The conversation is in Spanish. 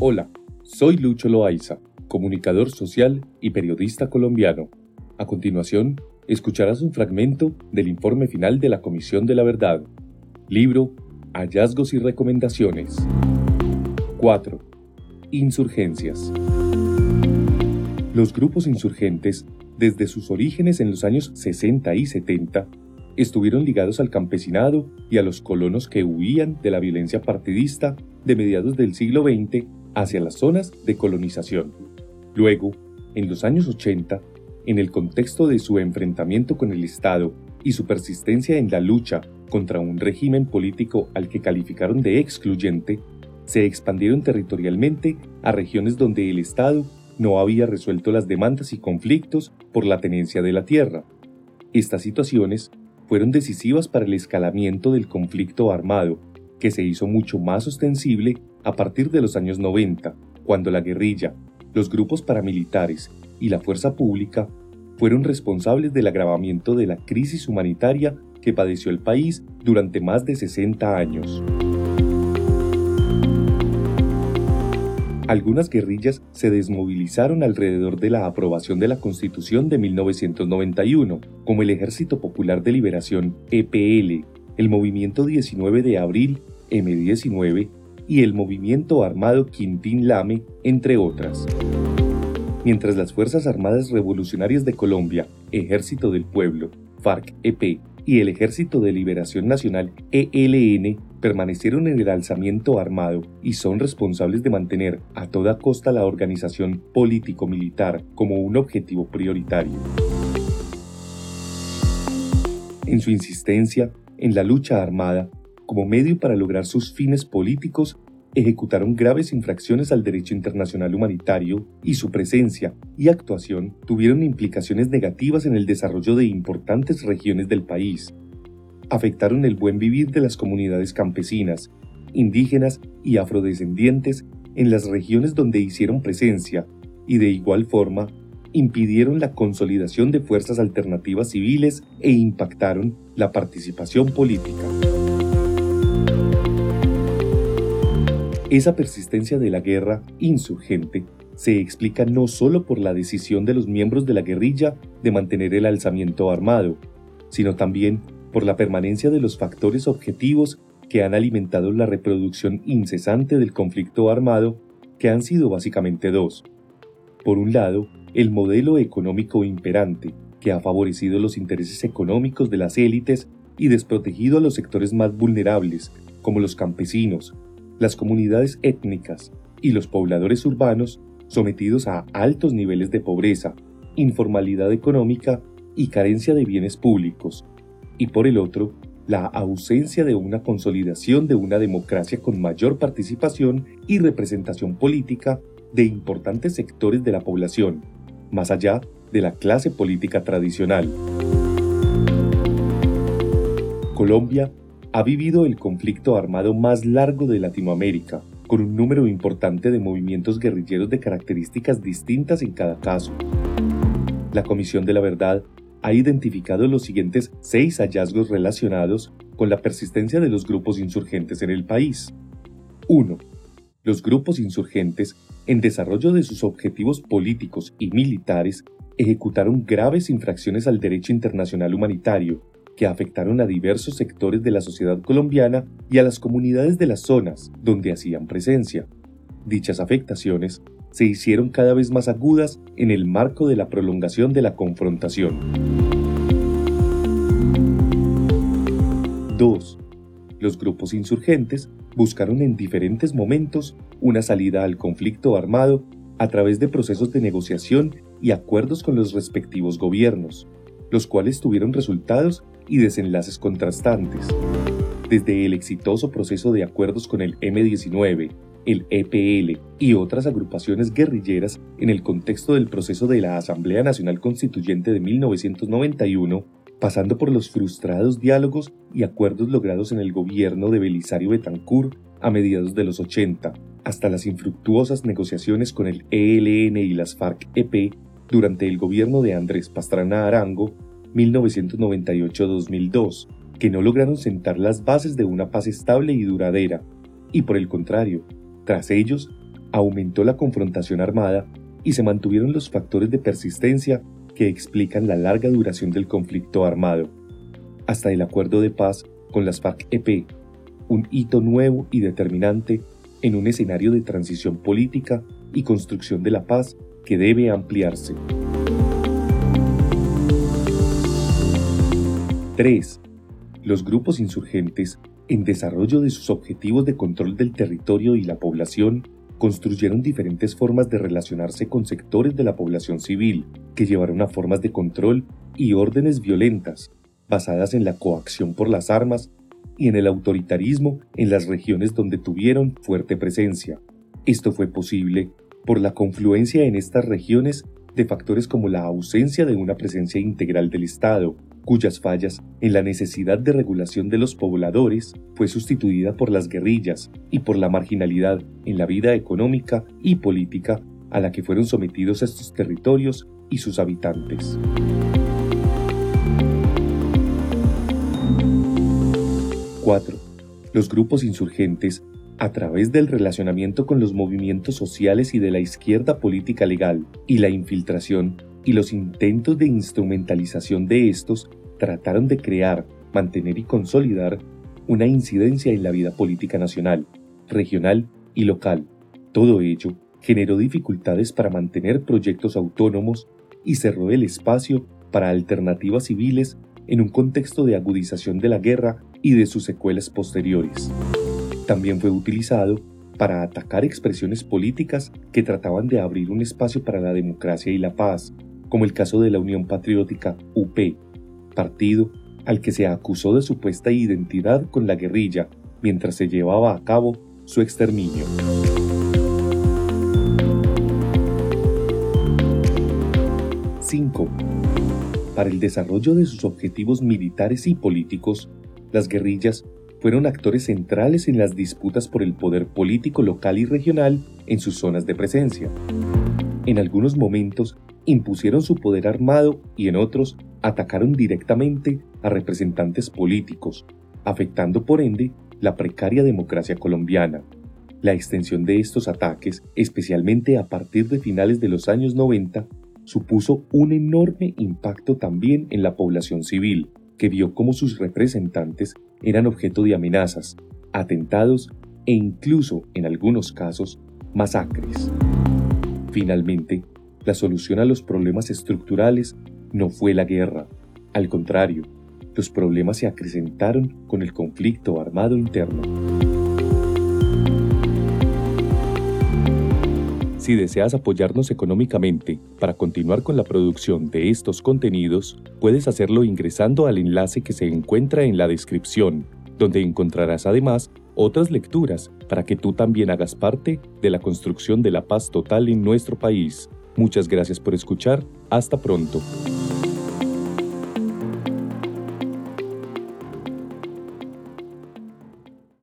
Hola, soy Lucho Loaiza, comunicador social y periodista colombiano. A continuación, escucharás un fragmento del informe final de la Comisión de la Verdad. Libro Hallazgos y Recomendaciones. 4. Insurgencias. Los grupos insurgentes, desde sus orígenes en los años 60 y 70, estuvieron ligados al campesinado y a los colonos que huían de la violencia partidista de mediados del siglo XX hacia las zonas de colonización. Luego, en los años 80, en el contexto de su enfrentamiento con el Estado y su persistencia en la lucha contra un régimen político al que calificaron de excluyente, se expandieron territorialmente a regiones donde el Estado no había resuelto las demandas y conflictos por la tenencia de la tierra. Estas situaciones fueron decisivas para el escalamiento del conflicto armado, que se hizo mucho más ostensible a partir de los años 90, cuando la guerrilla, los grupos paramilitares y la fuerza pública fueron responsables del agravamiento de la crisis humanitaria que padeció el país durante más de 60 años. Algunas guerrillas se desmovilizaron alrededor de la aprobación de la Constitución de 1991, como el Ejército Popular de Liberación EPL, el Movimiento 19 de Abril M19 y el Movimiento Armado Quintín Lame, entre otras. Mientras las Fuerzas Armadas Revolucionarias de Colombia, Ejército del Pueblo, FARC-EP y el Ejército de Liberación Nacional ELN permanecieron en el alzamiento armado y son responsables de mantener a toda costa la organización político-militar como un objetivo prioritario. En su insistencia en la lucha armada, como medio para lograr sus fines políticos, ejecutaron graves infracciones al derecho internacional humanitario y su presencia y actuación tuvieron implicaciones negativas en el desarrollo de importantes regiones del país. Afectaron el buen vivir de las comunidades campesinas, indígenas y afrodescendientes en las regiones donde hicieron presencia y de igual forma impidieron la consolidación de fuerzas alternativas civiles e impactaron la participación política. Esa persistencia de la guerra insurgente se explica no solo por la decisión de los miembros de la guerrilla de mantener el alzamiento armado, sino también por la permanencia de los factores objetivos que han alimentado la reproducción incesante del conflicto armado, que han sido básicamente dos. Por un lado, el modelo económico imperante, que ha favorecido los intereses económicos de las élites y desprotegido a los sectores más vulnerables, como los campesinos, las comunidades étnicas y los pobladores urbanos sometidos a altos niveles de pobreza, informalidad económica y carencia de bienes públicos, y por el otro, la ausencia de una consolidación de una democracia con mayor participación y representación política de importantes sectores de la población, más allá de la clase política tradicional. Colombia ha vivido el conflicto armado más largo de Latinoamérica, con un número importante de movimientos guerrilleros de características distintas en cada caso. La Comisión de la Verdad ha identificado los siguientes seis hallazgos relacionados con la persistencia de los grupos insurgentes en el país. 1. Los grupos insurgentes, en desarrollo de sus objetivos políticos y militares, ejecutaron graves infracciones al derecho internacional humanitario, que afectaron a diversos sectores de la sociedad colombiana y a las comunidades de las zonas donde hacían presencia. Dichas afectaciones se hicieron cada vez más agudas en el marco de la prolongación de la confrontación. 2. Los grupos insurgentes buscaron en diferentes momentos una salida al conflicto armado a través de procesos de negociación y acuerdos con los respectivos gobiernos, los cuales tuvieron resultados y desenlaces contrastantes. Desde el exitoso proceso de acuerdos con el M-19, el EPL y otras agrupaciones guerrilleras en el contexto del proceso de la Asamblea Nacional Constituyente de 1991, pasando por los frustrados diálogos y acuerdos logrados en el gobierno de Belisario Betancourt a mediados de los 80, hasta las infructuosas negociaciones con el ELN y las FARC-EP durante el gobierno de Andrés Pastrana Arango 1998-2002, que no lograron sentar las bases de una paz estable y duradera, y por el contrario, tras ellos, aumentó la confrontación armada y se mantuvieron los factores de persistencia que explican la larga duración del conflicto armado, hasta el acuerdo de paz con las FARC-EP, un hito nuevo y determinante en un escenario de transición política y construcción de la paz que debe ampliarse. 3. Los grupos insurgentes, en desarrollo de sus objetivos de control del territorio y la población, construyeron diferentes formas de relacionarse con sectores de la población civil, que llevaron a formas de control y órdenes violentas, basadas en la coacción por las armas y en el autoritarismo en las regiones donde tuvieron fuerte presencia. Esto fue posible por la confluencia en estas regiones de factores como la ausencia de una presencia integral del Estado, cuyas fallas en la necesidad de regulación de los pobladores fue sustituida por las guerrillas y por la marginalidad en la vida económica y política a la que fueron sometidos estos territorios y sus habitantes. ¡4! Los grupos insurgentes, a través del relacionamiento con los movimientos sociales y de la izquierda política legal y la infiltración y los intentos de instrumentalización de estos trataron de crear, mantener y consolidar una incidencia en la vida política nacional, regional y local. Todo ello generó dificultades para mantener proyectos autónomos y cerró el espacio para alternativas civiles en un contexto de agudización de la guerra y de sus secuelas posteriores. También fue utilizado para atacar expresiones políticas que trataban de abrir un espacio para la democracia y la paz, como el caso de la Unión Patriótica UP, partido al que se acusó de supuesta identidad con la guerrilla mientras se llevaba a cabo su exterminio. ¡5! Para el desarrollo de sus objetivos militares y políticos, las guerrillas fueron actores centrales en las disputas por el poder político local y regional en sus zonas de presencia. En algunos momentos impusieron su poder armado y en otros atacaron directamente a representantes políticos, afectando por ende la precaria democracia colombiana. La extensión de estos ataques, especialmente a partir de finales de los años 90, supuso un enorme impacto también en la población civil, que vio cómo sus representantes eran objeto de amenazas, atentados e incluso, en algunos casos, masacres. Finalmente, la solución a los problemas estructurales no fue la guerra. Al contrario, los problemas se acrecentaron con el conflicto armado interno. Si deseas apoyarnos económicamente para continuar con la producción de estos contenidos, puedes hacerlo ingresando al enlace que se encuentra en la descripción, donde encontrarás además otras lecturas para que tú también hagas parte de la construcción de la paz total en nuestro país. Muchas gracias por escuchar. Hasta pronto.